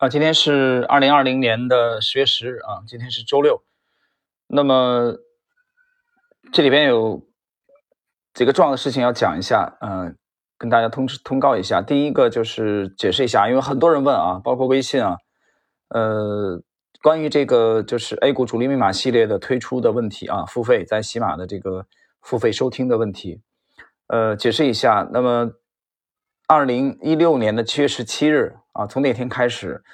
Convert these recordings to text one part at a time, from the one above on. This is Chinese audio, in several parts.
啊，今天是二零二零年的十月十日啊，今天是周六。那么这里边有几个重要的事情要讲一下，嗯，跟大家通知通告一下。第一个就是解释一下，因为很多人问啊，包括微信啊，呃，关于这个就是 A 股主力密码系列的推出的问题啊，付费在喜马的这个付费收听的问题，呃，解释一下。那么二零一六年的七月十七日。啊，从那天开始，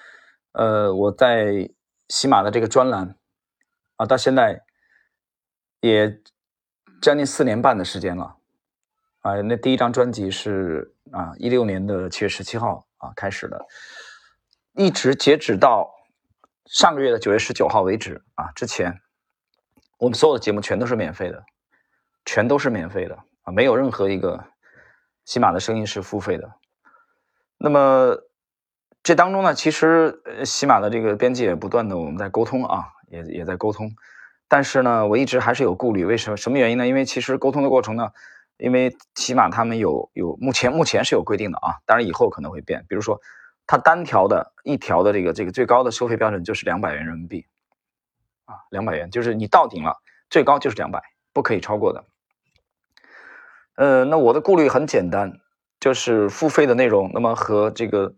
呃，我在喜马的这个专栏啊，到现在也将近四年半的时间了啊。那第一张专辑是啊，一六年的七月十七号啊开始的，一直截止到上个月的九月十九号为止啊。之前我们所有的节目全都是免费的，全都是免费的啊，没有任何一个喜马的声音是付费的。那么。这当中呢，其实呃，喜马的这个编辑也不断的我们在沟通啊，也也在沟通，但是呢，我一直还是有顾虑，为什么？什么原因呢？因为其实沟通的过程呢，因为起码他们有有目前目前是有规定的啊，当然以后可能会变，比如说它单条的一条的这个这个最高的收费标准就是两百元人民币啊，两百元就是你到顶了，最高就是两百，不可以超过的。呃，那我的顾虑很简单，就是付费的内容，那么和这个。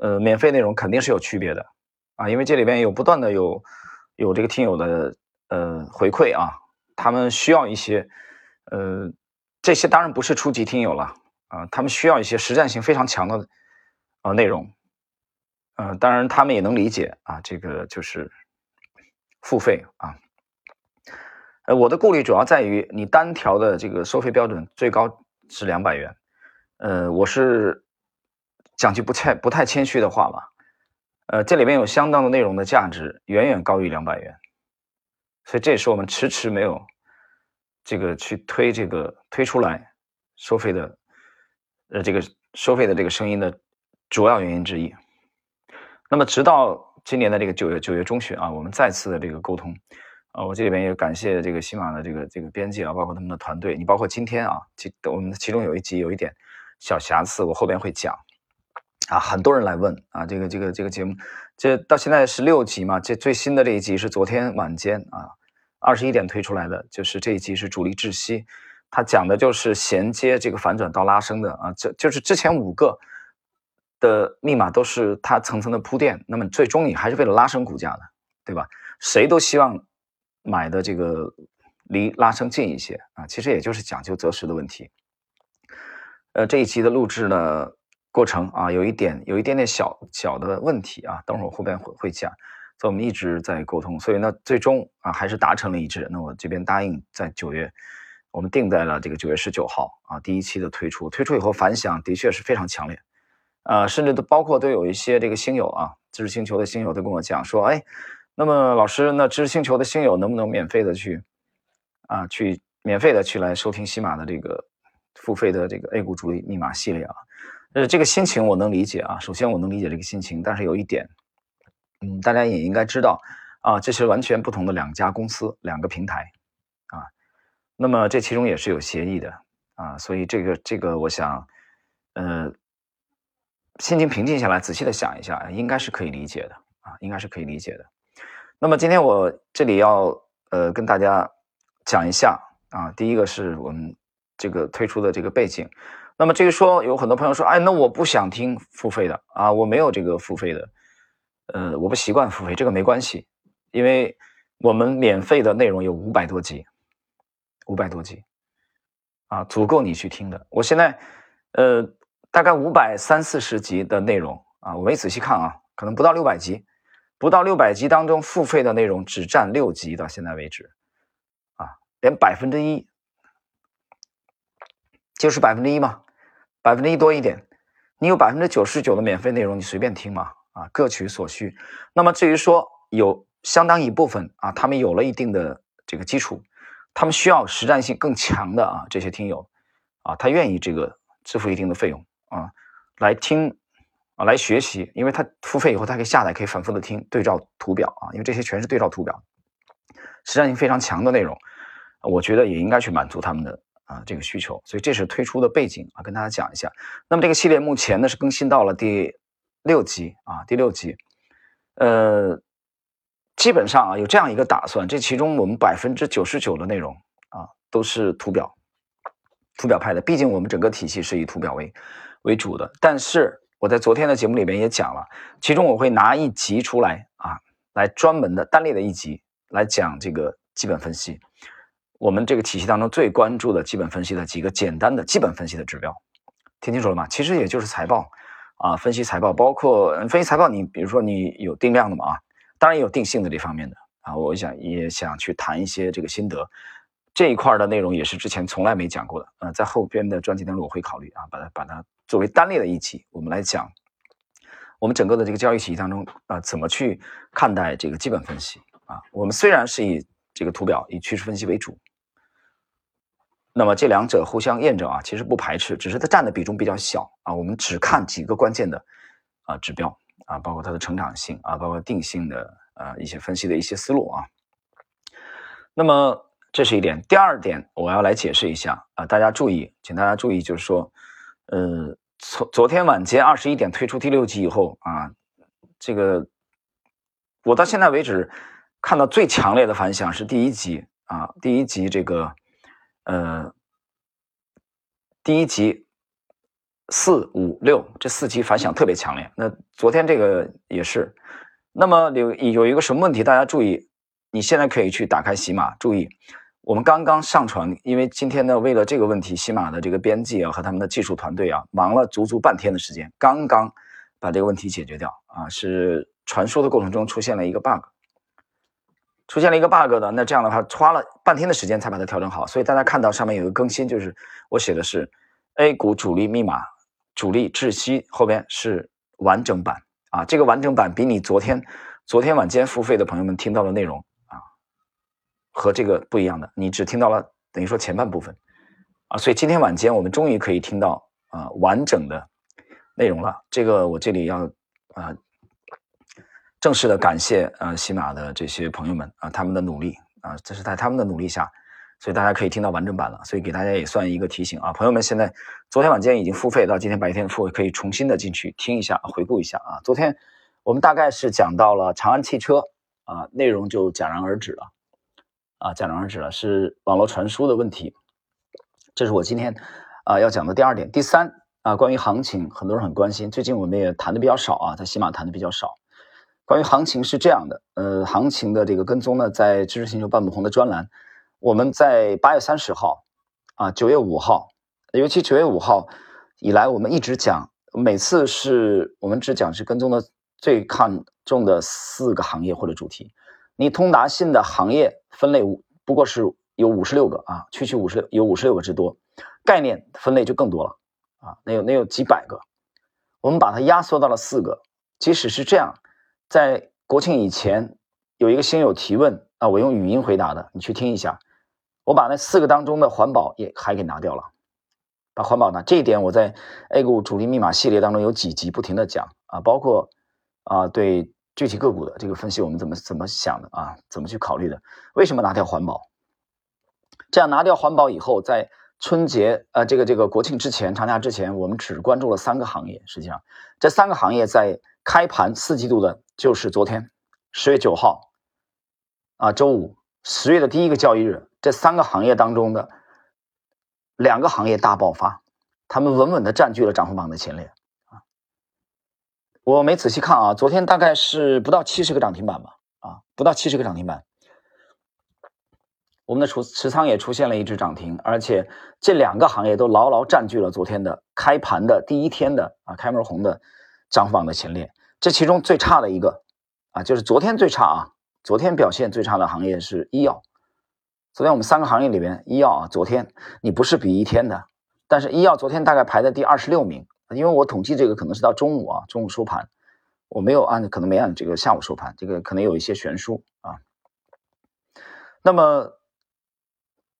呃，免费内容肯定是有区别的啊，因为这里边有不断的有有这个听友的呃回馈啊，他们需要一些呃这些当然不是初级听友了啊，他们需要一些实战性非常强的呃内容，呃，当然他们也能理解啊，这个就是付费啊，呃，我的顾虑主要在于你单条的这个收费标准最高是两百元，呃，我是。讲句不太不太谦虚的话吧，呃，这里面有相当的内容的价值远远高于两百元，所以这也是我们迟迟没有这个去推这个推出来收费的，呃，这个收费的这个声音的主要原因之一。那么，直到今年的这个九月九月中旬啊，我们再次的这个沟通啊，我这里边也感谢这个喜马的这个这个编辑啊，包括他们的团队，你包括今天啊，其我们其中有一集有一点小瑕疵，我后边会讲。啊，很多人来问啊，这个这个这个节目，这到现在十六集嘛？这最新的这一集是昨天晚间啊，二十一点推出来的，就是这一集是主力窒息，它讲的就是衔接这个反转到拉升的啊，这就是之前五个的密码都是它层层的铺垫，那么最终你还是为了拉升股价的，对吧？谁都希望买的这个离拉升近一些啊，其实也就是讲究择时的问题。呃，这一期的录制呢？过程啊，有一点有一点点小小的问题啊，等会儿后边会会讲，所以我们一直在沟通，所以呢，最终啊还是达成了一致。那我这边答应在九月，我们定在了这个九月十九号啊，第一期的推出，推出以后反响的确是非常强烈，啊，甚至都包括都有一些这个星友啊，知识星球的星友都跟我讲说，哎，那么老师，那知识星球的星友能不能免费的去啊，去免费的去来收听西马的这个付费的这个 A 股主力密码系列啊？呃，这个心情我能理解啊。首先，我能理解这个心情，但是有一点，嗯，大家也应该知道啊，这是完全不同的两家公司、两个平台啊。那么这其中也是有协议的啊，所以这个这个，我想，呃，心情平静下来，仔细的想一下，应该是可以理解的啊，应该是可以理解的。那么今天我这里要呃跟大家讲一下啊，第一个是我们这个推出的这个背景。那么这个说有很多朋友说，哎，那我不想听付费的啊，我没有这个付费的，呃，我不习惯付费，这个没关系，因为我们免费的内容有五百多集，五百多集，啊，足够你去听的。我现在，呃，大概五百三四十集的内容啊，我没仔细看啊，可能不到六百集，不到六百集当中付费的内容只占六集，到现在为止，啊，连百分之一，就是百分之一嘛。百分之一多一点，你有百分之九十九的免费内容，你随便听嘛，啊，各取所需。那么至于说有相当一部分啊，他们有了一定的这个基础，他们需要实战性更强的啊，这些听友啊，他愿意这个支付一定的费用啊，来听啊，来学习，因为他付费以后，他可以下载，可以反复的听对照图表啊，因为这些全是对照图表，实战性非常强的内容，我觉得也应该去满足他们的。啊，这个需求，所以这是推出的背景啊，跟大家讲一下。那么这个系列目前呢是更新到了第六集啊，第六集，呃，基本上啊有这样一个打算，这其中我们百分之九十九的内容啊都是图表，图表派的，毕竟我们整个体系是以图表为为主的。但是我在昨天的节目里面也讲了，其中我会拿一集出来啊，来专门的单列的一集来讲这个基本分析。我们这个体系当中最关注的基本分析的几个简单的基本分析的指标，听清楚了吗？其实也就是财报啊，分析财报，包括分析财报，你比如说你有定量的嘛啊，当然也有定性的这方面的啊，我想也想去谈一些这个心得这一块的内容，也是之前从来没讲过的，呃，在后边的专辑当中我会考虑啊，把它把它作为单列的一集，我们来讲我们整个的这个交易体系当中啊，怎么去看待这个基本分析啊？我们虽然是以这个图表以趋势分析为主。那么这两者互相验证啊，其实不排斥，只是它占的比重比较小啊。我们只看几个关键的啊指标啊，包括它的成长性啊，包括定性的啊一些分析的一些思路啊。那么这是一点，第二点我要来解释一下啊，大家注意，请大家注意，就是说，呃，从昨天晚间二十一点推出第六集以后啊，这个我到现在为止看到最强烈的反响是第一集啊，第一集这个。呃，第一集四五六这四集反响特别强烈。那昨天这个也是。那么有有一个什么问题？大家注意，你现在可以去打开喜马，注意，我们刚刚上传，因为今天呢，为了这个问题，喜马的这个编辑啊和他们的技术团队啊，忙了足足半天的时间，刚刚把这个问题解决掉啊，是传输的过程中出现了一个 bug。出现了一个 bug 的，那这样的话花了半天的时间才把它调整好，所以大家看到上面有个更新，就是我写的是 A 股主力密码、主力窒息，后边是完整版啊，这个完整版比你昨天昨天晚间付费的朋友们听到的内容和这个不一样的，你只听到了等于说前半部分啊，所以今天晚间我们终于可以听到啊完整的内容了，这个我这里要啊。正式的感谢呃喜马的这些朋友们啊，他们的努力啊，这是在他们的努力下，所以大家可以听到完整版了。所以给大家也算一个提醒啊，朋友们现在昨天晚间已经付费到今天白天付费，可以重新的进去听一下，回顾一下啊。昨天我们大概是讲到了长安汽车啊，内容就戛然而止了啊，戛然而止了，是网络传输的问题。这是我今天啊要讲的第二点，第三啊，关于行情，很多人很关心，最近我们也谈的比较少啊，在喜马谈的比较少。关于行情是这样的，呃，行情的这个跟踪呢，在知识星球半亩红的专栏，我们在八月三十号，啊，九月五号，尤其九月五号以来，我们一直讲，每次是我们只讲是跟踪的最看重的四个行业或者主题。你通达信的行业分类不过是有五十六个啊，区区五十有五十六个之多，概念分类就更多了啊，那有那有几百个，我们把它压缩到了四个，即使是这样。在国庆以前，有一个新友提问啊，我用语音回答的，你去听一下。我把那四个当中的环保也还给拿掉了，把环保拿这一点，我在 A 股主力密码系列当中有几集不停的讲啊，包括啊对具体个股的这个分析，我们怎么怎么想的啊，怎么去考虑的？为什么拿掉环保？这样拿掉环保以后，在春节呃这个这个国庆之前、长假之前，我们只关注了三个行业。实际上，这三个行业在开盘四季度的。就是昨天，十月九号，啊，周五，十月的第一个交易日，这三个行业当中的两个行业大爆发，他们稳稳的占据了涨幅榜的前列。我没仔细看啊，昨天大概是不到七十个涨停板吧，啊，不到七十个涨停板。我们的持持仓也出现了一只涨停，而且这两个行业都牢牢占据了昨天的开盘的第一天的啊开门红的涨幅的前列。这其中最差的一个啊，就是昨天最差啊，昨天表现最差的行业是医药。昨天我们三个行业里边，医药啊，昨天你不是比一天的，但是医药昨天大概排在第二十六名，因为我统计这个可能是到中午啊，中午收盘，我没有按，可能没按这个下午收盘，这个可能有一些悬殊啊。那么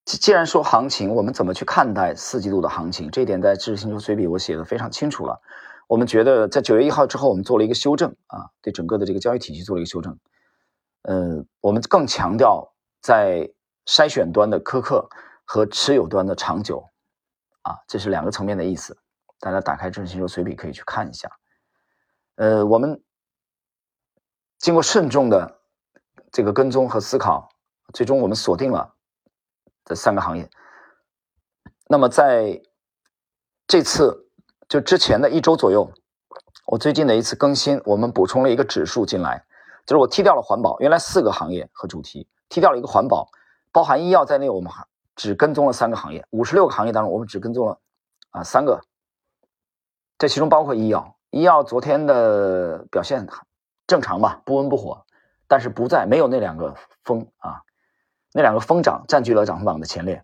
既然说行情，我们怎么去看待四季度的行情？这一点在知识星球随笔我写的非常清楚了。我们觉得在九月一号之后，我们做了一个修正啊，对整个的这个交易体系做了一个修正。呃，我们更强调在筛选端的苛刻和持有端的长久啊，这是两个层面的意思。大家打开知识星球随笔可以去看一下。呃，我们经过慎重的这个跟踪和思考，最终我们锁定了这三个行业。那么在这次就之前的一周左右，我最近的一次更新，我们补充了一个指数进来，就是我踢掉了环保，原来四个行业和主题，踢掉了一个环保，包含医药在内，我们只跟踪了三个行业，五十六个行业当中，我们只跟踪了啊三个，这其中包括医药，医药昨天的表现正常吧，不温不火，但是不在没有那两个疯啊，那两个疯涨占据了涨幅榜的前列。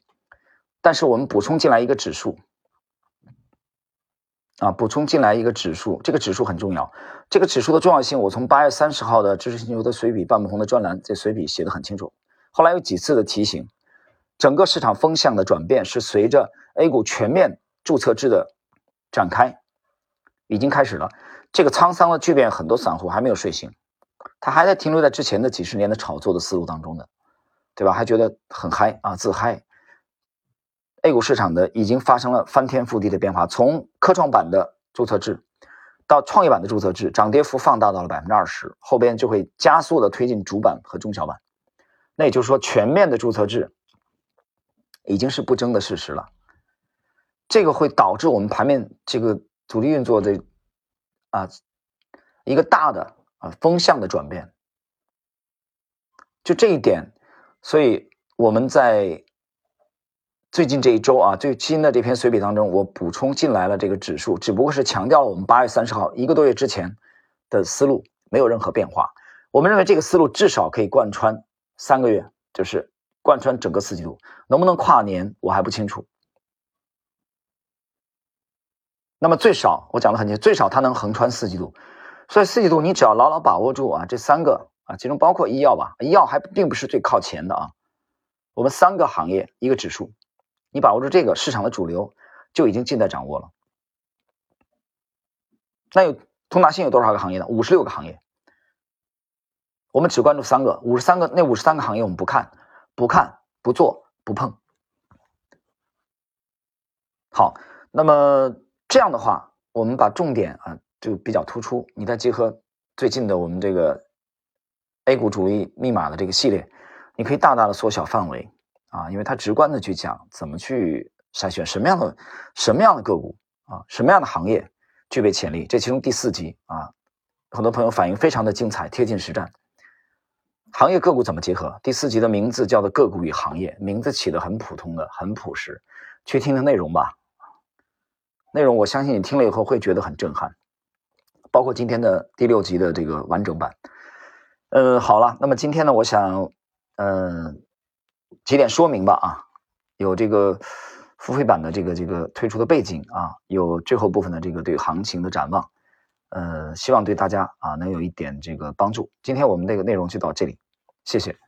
但是我们补充进来一个指数，啊，补充进来一个指数，这个指数很重要。这个指数的重要性，我从八月三十号的知识星球的随笔半不红的专栏，这随笔写的很清楚。后来有几次的提醒，整个市场风向的转变是随着 A 股全面注册制的展开，已经开始了。这个沧桑的巨变，很多散户还没有睡醒，他还在停留在之前的几十年的炒作的思路当中的，对吧？还觉得很嗨啊，自嗨。A 股市场的已经发生了翻天覆地的变化，从科创板的注册制到创业板的注册制，涨跌幅放大到了百分之二十，后边就会加速的推进主板和中小板。那也就是说，全面的注册制已经是不争的事实了。这个会导致我们盘面这个主力运作的啊一个大的啊风向的转变。就这一点，所以我们在。最近这一周啊，最新的这篇随笔当中，我补充进来了这个指数，只不过是强调了我们八月三十号一个多月之前的思路，没有任何变化。我们认为这个思路至少可以贯穿三个月，就是贯穿整个四季度，能不能跨年我还不清楚。那么最少我讲的很清楚，最少它能横穿四季度。所以四季度你只要牢牢把握住啊，这三个啊，其中包括医药吧，医药还并不是最靠前的啊。我们三个行业一个指数。你把握住这个市场的主流，就已经尽在掌握了。那有通达信有多少个行业呢？五十六个行业。我们只关注三个，五十三个那五十三个行业我们不看，不看，不做，不碰。好，那么这样的话，我们把重点啊就比较突出。你再结合最近的我们这个 A 股主力密码的这个系列，你可以大大的缩小范围。啊，因为它直观的去讲怎么去筛选什么样的什么样的个股啊，什么样的行业具备潜力。这其中第四集啊，很多朋友反映非常的精彩，贴近实战。行业个股怎么结合？第四集的名字叫做个股与行业，名字起的很普通的，很朴实。去听听内容吧，内容我相信你听了以后会觉得很震撼，包括今天的第六集的这个完整版。呃，好了，那么今天呢，我想，嗯。几点说明吧啊，有这个付费版的这个这个推出的背景啊，有最后部分的这个对行情的展望，呃，希望对大家啊能有一点这个帮助。今天我们这个内容就到这里，谢谢。